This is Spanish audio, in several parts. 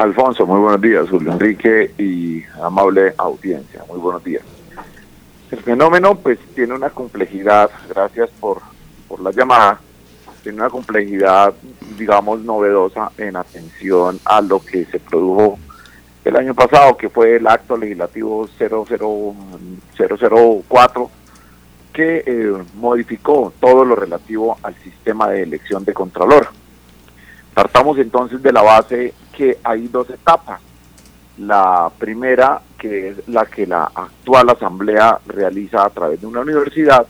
Alfonso, muy buenos días. Julio Enrique y amable audiencia, muy buenos días. El fenómeno pues tiene una complejidad, gracias por, por la llamada, tiene una complejidad, digamos, novedosa en atención a lo que se produjo el año pasado, que fue el acto legislativo 004, que eh, modificó todo lo relativo al sistema de elección de Contralor. Partamos entonces de la base que hay dos etapas. La primera, que es la que la actual asamblea realiza a través de una universidad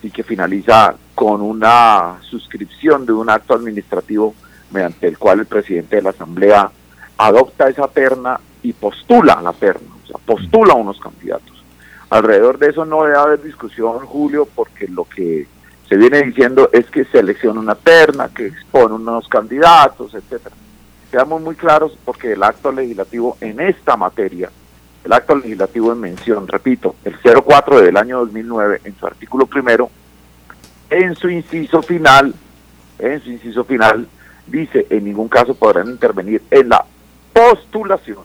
y que finaliza con una suscripción de un acto administrativo mediante el cual el presidente de la asamblea adopta esa terna y postula la terna, o sea, postula unos candidatos. Alrededor de eso no debe haber discusión, Julio, porque lo que se viene diciendo es que selecciona una terna, que expone unos candidatos, etcétera. Seamos muy claros porque el acto legislativo en esta materia, el acto legislativo en mención, repito, el 04 del año 2009, en su artículo primero, en su inciso final, en su inciso final, dice, en ningún caso podrán intervenir en la postulación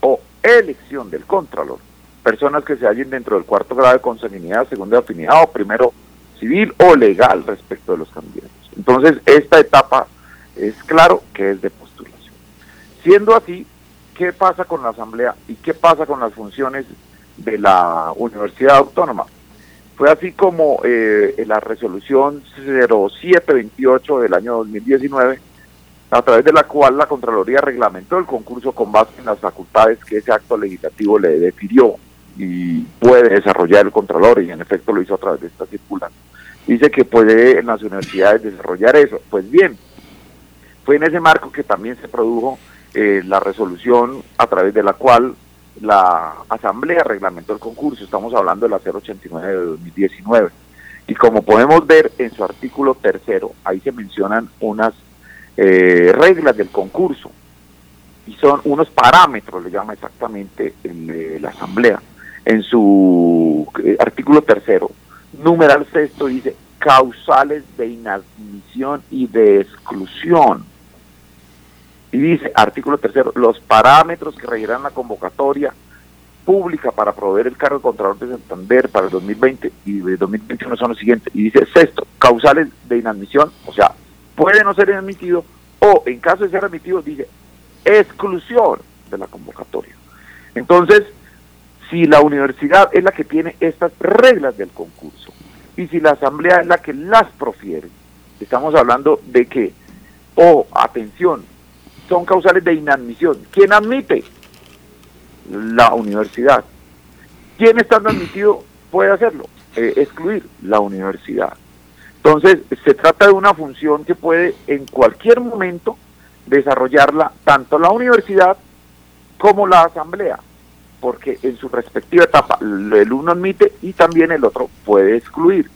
o elección del Contralor personas que se hallen dentro del cuarto grado de consanguinidad, segundo de afinidad o primero civil o legal respecto de los candidatos. Entonces, esta etapa es claro que es de postulación. Siendo así, ¿qué pasa con la Asamblea y qué pasa con las funciones de la Universidad Autónoma? Fue así como eh, la resolución 0728 del año 2019, a través de la cual la Contraloría reglamentó el concurso con base en las facultades que ese acto legislativo le definió y puede desarrollar el Contralor, y en efecto lo hizo a través de esta circular. Dice que puede en las universidades desarrollar eso. Pues bien, fue en ese marco que también se produjo eh, la resolución a través de la cual la Asamblea reglamentó el concurso, estamos hablando de la 089 de 2019. Y como podemos ver en su artículo tercero, ahí se mencionan unas eh, reglas del concurso y son unos parámetros, le llama exactamente la Asamblea. En su eh, artículo tercero, numeral sexto, dice causales de inadmisión y de exclusión. Y dice, artículo tercero, los parámetros que regirán la convocatoria pública para proveer el cargo de Contralor de Santander para el 2020 y de 2021 son los siguientes. Y dice, sexto, causales de inadmisión, o sea, puede no ser admitido o en caso de ser admitido, dice, exclusión de la convocatoria. Entonces, si la universidad es la que tiene estas reglas del concurso y si la asamblea es la que las profiere, estamos hablando de que, o atención, son causales de inadmisión. ¿Quién admite? La universidad. ¿Quién estando admitido puede hacerlo? Eh, excluir la universidad. Entonces, se trata de una función que puede en cualquier momento desarrollarla tanto la universidad como la asamblea, porque en su respectiva etapa el uno admite y también el otro puede excluir.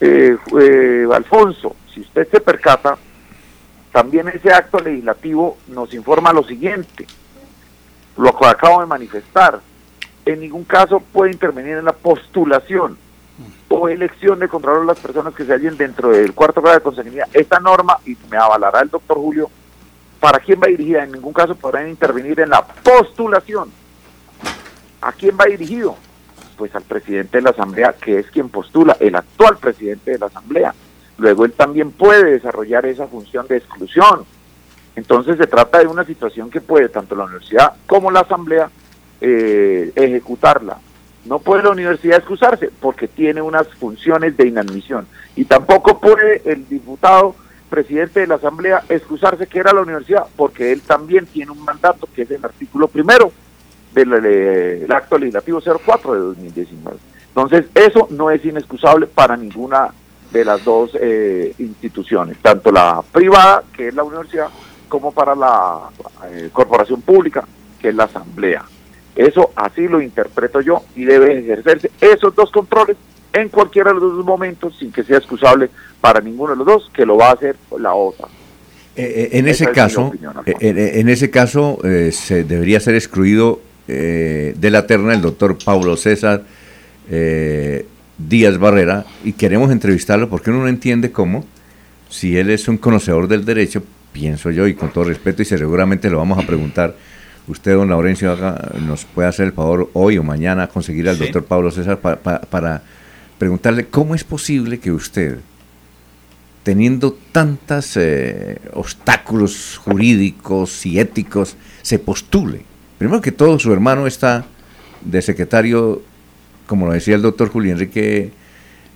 Eh, eh, Alfonso, si usted se percata, también ese acto legislativo nos informa lo siguiente, lo que acabo de manifestar, en ningún caso puede intervenir en la postulación o elección de controlar las personas que se hallen dentro del cuarto grado de consanguinidad. Esta norma, y me avalará el doctor Julio, ¿para quién va dirigida? En ningún caso podrán intervenir en la postulación. ¿A quién va dirigido? Pues al presidente de la Asamblea, que es quien postula, el actual presidente de la Asamblea. Luego él también puede desarrollar esa función de exclusión. Entonces se trata de una situación que puede tanto la universidad como la Asamblea eh, ejecutarla no puede la universidad excusarse porque tiene unas funciones de inadmisión. Y tampoco puede el diputado presidente de la Asamblea excusarse que era la universidad porque él también tiene un mandato que es el artículo primero del, acto legislativo 04 de 2019. Entonces, eso no es inexcusable para ninguna de las dos eh, instituciones, tanto la privada, que es la universidad, como para la eh, corporación pública, que es la Asamblea. Eso así lo interpreto yo y debe ejercerse esos dos controles en cualquiera de los dos momentos sin que sea excusable para ninguno de los dos, que lo va a hacer la otra. Eh, eh, en, ese caso, eh, en, ese caso, se debería ser excluido de la terna el doctor Pablo César Díaz Barrera y queremos entrevistarlo porque uno no entiende cómo, si él es un conocedor del derecho, pienso yo, y con todo respeto, y seguramente lo vamos a preguntar, usted, don Laurencio, nos puede hacer el favor hoy o mañana conseguir al doctor Pablo César para preguntarle cómo es posible que usted, teniendo tantos eh, obstáculos jurídicos y éticos, se postule. Primero que todo, su hermano está de secretario, como lo decía el doctor Julio Enrique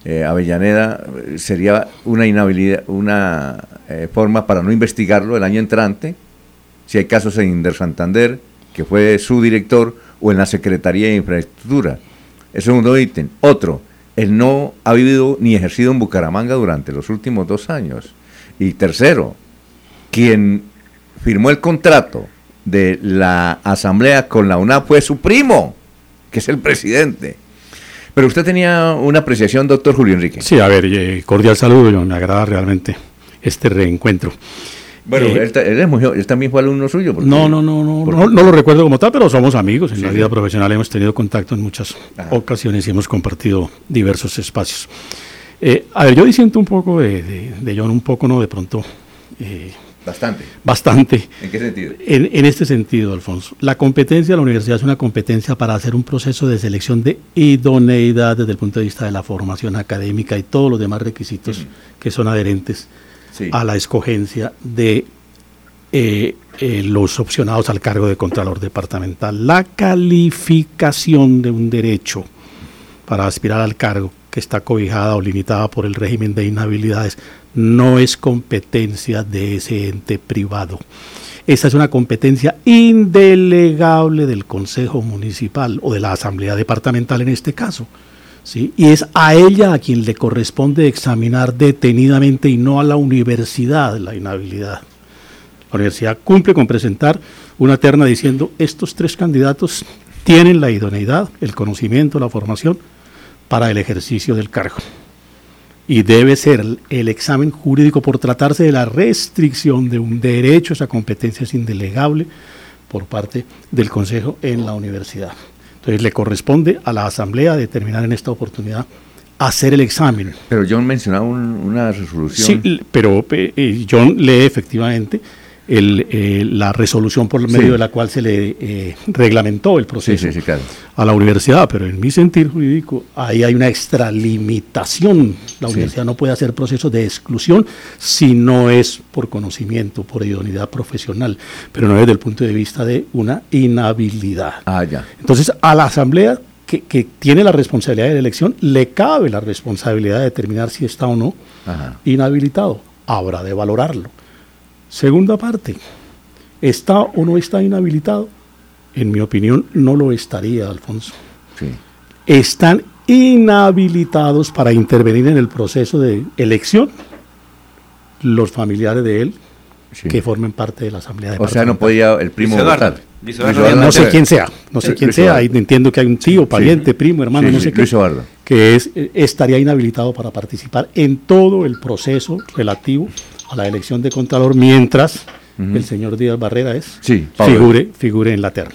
eh, Avellaneda, sería una inhabilidad, una eh, forma para no investigarlo el año entrante, si hay casos en Inder Santander, que fue su director, o en la Secretaría de Infraestructura. Es segundo ítem. Otro, él no ha vivido ni ejercido en Bucaramanga durante los últimos dos años. Y tercero, quien firmó el contrato de la asamblea con la UNAP fue su primo, que es el presidente. Pero usted tenía una apreciación, doctor Julio Enrique. Sí, a ver, eh, cordial saludo, me agrada realmente este reencuentro. Bueno, eh, él, también fue alumno suyo. no, no, no, no, no, no, lo recuerdo como tal, pero somos amigos. En la vida profesional hemos tenido contacto en muchas ocasiones y hemos compartido diversos espacios. Eh, a ver, yo disiento un poco de, de, John, un poco, ¿no? De pronto. Bastante. Bastante. ¿En qué sentido? En, en, este sentido, Alfonso. La competencia de la universidad es una competencia para hacer un proceso de selección de idoneidad desde el punto de vista de la formación académica y todos los demás requisitos que son adherentes a la escogencia de eh, eh, los opcionados al cargo de Contralor Departamental. La calificación de un derecho para aspirar al cargo que está cobijada o limitada por el régimen de inhabilidades no es competencia de ese ente privado. Esa es una competencia indelegable del Consejo Municipal o de la Asamblea Departamental en este caso. ¿sí? y es a ella a quien le corresponde examinar detenidamente y no a la universidad la inhabilidad. La universidad cumple con presentar una terna diciendo estos tres candidatos tienen la idoneidad, el conocimiento, la formación para el ejercicio del cargo. Y debe ser el examen jurídico por tratarse de la restricción de un derecho, esa competencia es indelegable por parte del Consejo en la universidad. Entonces le corresponde a la Asamblea determinar en esta oportunidad hacer el examen. Pero John mencionaba una resolución. Sí, pero eh, John lee efectivamente el, eh, la resolución por medio de la cual se le eh, reglamentó el proceso a la universidad, pero en mi sentir jurídico ahí hay una extralimitación. La universidad no puede hacer procesos de exclusión si no es por conocimiento, por idoneidad profesional, pero no desde el punto de vista de una inhabilidad. Ah, ya. Entonces, a la asamblea que, que, tiene la responsabilidad de la elección, le cabe la responsabilidad de determinar si está o no inhabilitado. Habrá de valorarlo. Segunda parte, ¿está o no está inhabilitado? En mi opinión, no lo estaría, Alfonso. Están inhabilitados para intervenir en el proceso de elección los familiares de él que formen parte de la Asamblea O sea, no podía el primo votar. no sé quién sea, no sé quién sea, entiendo que hay un tío, pariente, primo, hermano, no sé qué, que es, estaría inhabilitado para participar en todo el proceso relativo a la elección de Contralor mientras el señor Díaz Barrera es figure, figure en la terna.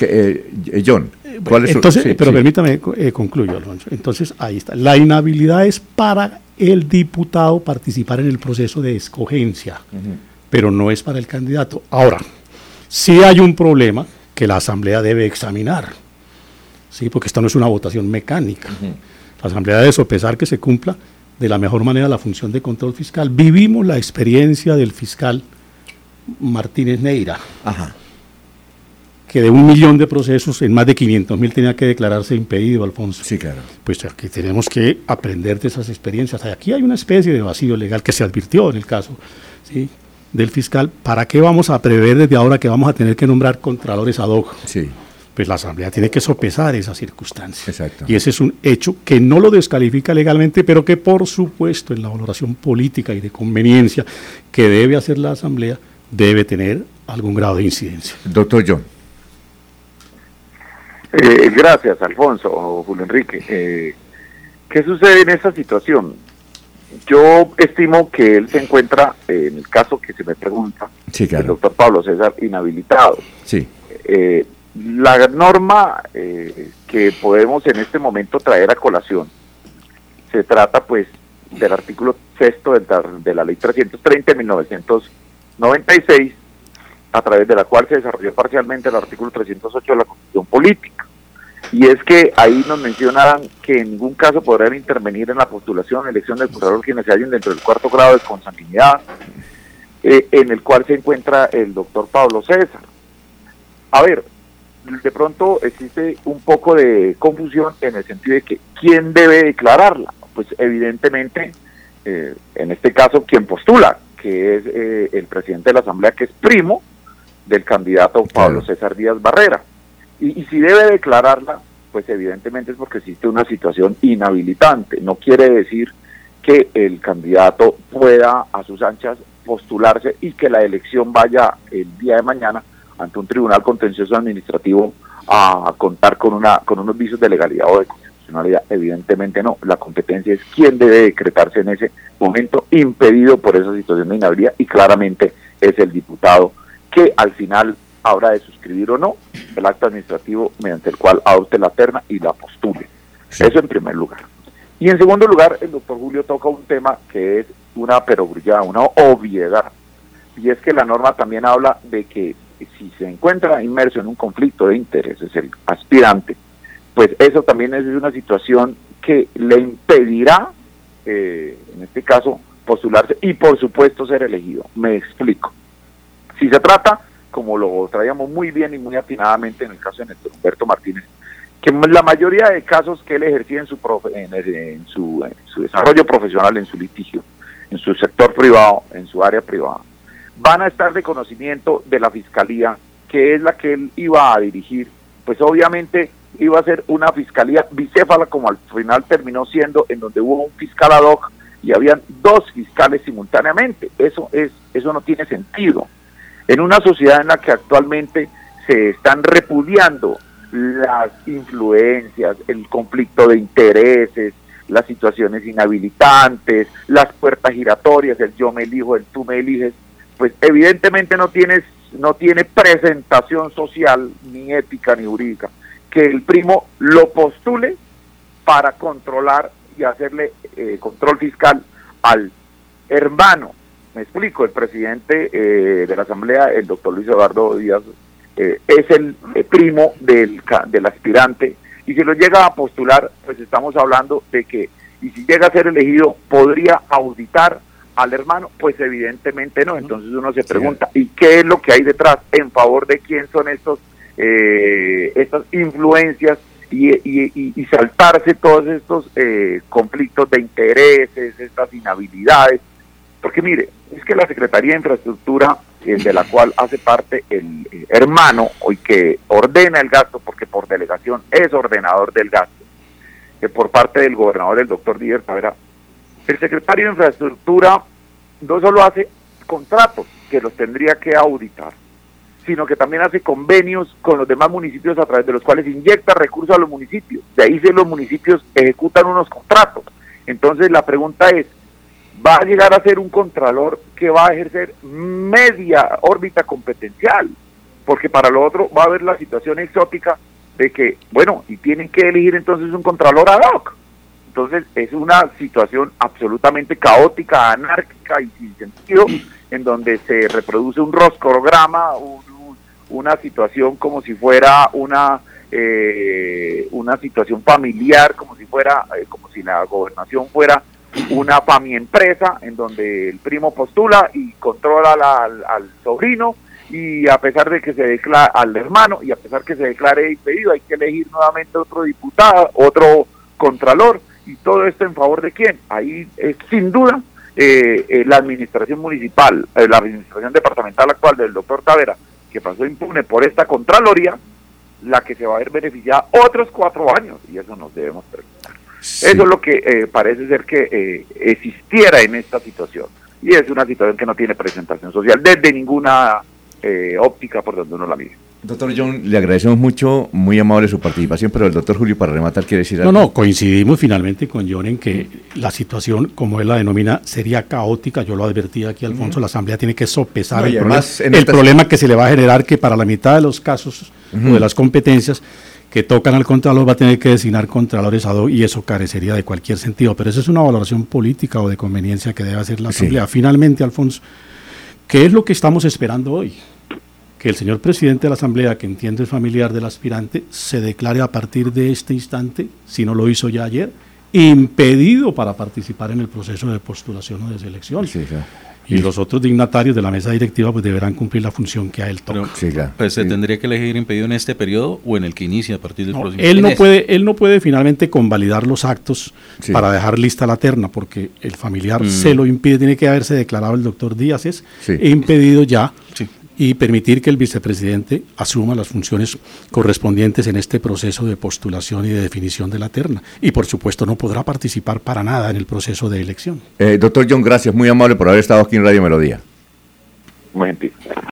Eh, eh, John, ¿cuál es Entonces, pero permítame eh, concluyo, Alfonso. Entonces, ahí está. La inhabilidad es para el diputado participar en el proceso de escogencia, pero no es para el candidato. Ahora, si hay un problema que la Asamblea debe examinar, ¿sí? porque esto no es una votación mecánica. La Asamblea debe sopesar que se cumpla de la mejor manera la función de control fiscal. Vivimos la experiencia del fiscal Martínez Neira, que de un millón de procesos, en más de 500 mil tenía que declararse impedido, Alfonso. Sí, claro. Pues aquí tenemos que aprender de esas experiencias. Aquí hay una especie de vacío legal que se advirtió en el caso ¿sí? del fiscal. ¿Para qué vamos a prever desde ahora que vamos a tener que nombrar contralores ad hoc? Sí pues la Asamblea tiene que sopesar esa circunstancia. Exacto. Y ese es un hecho que no lo descalifica legalmente, pero que por supuesto en la valoración política y de conveniencia que debe hacer la Asamblea debe tener algún grado de incidencia. Doctor John. Eh, gracias, Alfonso, Julio Enrique. Eh, ¿Qué sucede en esta situación? Yo estimo que él se encuentra, en el caso que se me pregunta, el doctor Pablo César, inhabilitado. Sí. La norma eh, que podemos en este momento traer a colación se trata pues del artículo sexto de, la ley 330 de 96, a través de la cual se desarrolló parcialmente el artículo 308 de la Constitución Política. Y es que ahí nos mencionaban que en ningún caso podrán intervenir en la postulación elección del Contralor quienes se hallen dentro del cuarto grado de consanguinidad, eh, en el cual se encuentra el doctor Pablo César. A ver, de pronto existe un poco de confusión en el sentido de que quién debe declararla. Pues evidentemente, eh, en este caso, quien postula, que es eh, el presidente de la Asamblea, que es primo del candidato Pablo César Díaz Barrera. Y, y si debe declararla, pues evidentemente es porque existe una situación inhabilitante. No quiere decir que el candidato pueda a sus anchas postularse y que la elección vaya el día de mañana ante un tribunal contencioso administrativo a contar con una con unos vicios de legalidad o de constitucionalidad. Evidentemente no. La competencia es quién debe decretarse en ese momento impedido por esa situación de inhabilidad y claramente es el diputado que al final habrá de suscribir o no el acto administrativo mediante el cual adopte la terna y la postule. Eso en primer lugar. Y en segundo lugar, el doctor Julio toca un tema que es una perogrullada, una obviedad. Y es que la norma también habla de que si se encuentra inmerso en un conflicto de intereses el aspirante, pues eso también es una situación que le impedirá, eh, en este caso, postularse y por supuesto ser elegido. Me explico. Si se trata, como lo traíamos muy bien y muy atinadamente en el caso de Néstor Humberto Martínez, que la mayoría de casos que él ejercía en su, en, su, en su desarrollo profesional, en su litigio, en su sector privado, en su área privada, van a estar de conocimiento de la fiscalía, que es la que él iba a dirigir, pues obviamente iba a ser una fiscalía bicéfala como al final terminó siendo en donde hubo un fiscal ad hoc y habían dos fiscales simultáneamente. Eso es eso no tiene sentido. En una sociedad en la que actualmente se están repudiando las influencias, el conflicto de intereses, las situaciones inhabilitantes, las puertas giratorias, el yo me elijo, el tú me eliges, pues evidentemente no tienes no tiene presentación social ni ética ni jurídica que el primo lo postule para controlar y hacerle eh, control fiscal al hermano. Me explico, el presidente eh, de la Asamblea, el doctor Luis Eduardo Díaz, eh, es el primo del, del aspirante y si lo llega a postular, pues estamos hablando de que, y si llega a ser elegido, podría auditar al hermano, pues evidentemente no. Entonces uno se pregunta, ¿y qué es lo que hay detrás? ¿En favor de quién son estos eh, estas influencias y, y, saltarse todos estos eh, conflictos de intereses, estas inhabilidades? Porque mire, es que la Secretaría de Infraestructura, de la cual hace parte el eh, hermano, hoy que ordena el gasto, porque por delegación es ordenador del gasto, que por parte del gobernador, el doctor Díaz Tavera, el secretario de Infraestructura no solo hace contratos, que los tendría que auditar, sino que también hace convenios con los demás municipios a través de los cuales inyecta recursos a los municipios. De ahí se los municipios ejecutan unos contratos. Entonces la pregunta es, ¿va a llegar a ser un contralor que va a ejercer media órbita competencial? Porque para lo otro va a haber la situación exótica de que, bueno, y tienen que elegir entonces un contralor ad hoc. Entonces es una situación absolutamente caótica, anárquica y sin sentido, en donde se reproduce un roscograma, una situación como si fuera una eh, una situación familiar, como si fuera, eh, como si la gobernación fuera una fami empresa, en donde el primo postula y controla al, al sobrino y a pesar de que se declara al hermano y a pesar que se declare impedido hay que elegir nuevamente otro diputado, otro contralor y todo esto en favor de quién. Ahí es sin duda eh, eh, la administración municipal, eh, la administración departamental actual del doctor Tavera, que pasó impune por esta Contraloría, la que se va a ver beneficiada otros cuatro años, y eso nos debemos preguntar. Eso es lo que parece ser que existiera en esta situación, y es una situación que no tiene presentación social desde ninguna óptica por donde uno la mire. Doctor John, le agradecemos mucho, muy amable su participación, pero el doctor Julio, para rematar, quiere decir algo. No, no, coincidimos finalmente con John en que la situación, como él la denomina, sería caótica. Yo lo advertí aquí, Alfonso, la Asamblea tiene que sopesar el, el problema que se le va a generar, que para la mitad de los casos o de las competencias que tocan al Contralor va a tener que designar Contralores a y eso carecería de cualquier sentido. Pero eso es una valoración política o de conveniencia que debe hacer la Asamblea. Finalmente, Alfonso ¿Qué es lo que estamos esperando hoy? Que el señor presidente de la Asamblea, que entiende el familiar del aspirante, se declare a partir de este instante, si no lo hizo ya ayer, impedido para participar en el proceso de postulación o de selección. Y los otros dignatarios de la mesa directiva pues deberán cumplir la función que a él toca. pues se tendría que elegir impedido en este periodo o en el que inicia a partir del próximo. Él no puede, él no puede finalmente convalidar los actos para dejar lista la terna, porque el familiar mm. se lo impide, tiene que haberse declarado el doctor Díaz es impedido ya y permitir que el vicepresidente asuma las funciones correspondientes en este proceso de postulación y de definición de la terna. Y por supuesto no podrá participar para nada en el proceso de elección. Eh, doctor John, gracias, muy amable por haber estado aquí en Radio Melodía. Muy gentil.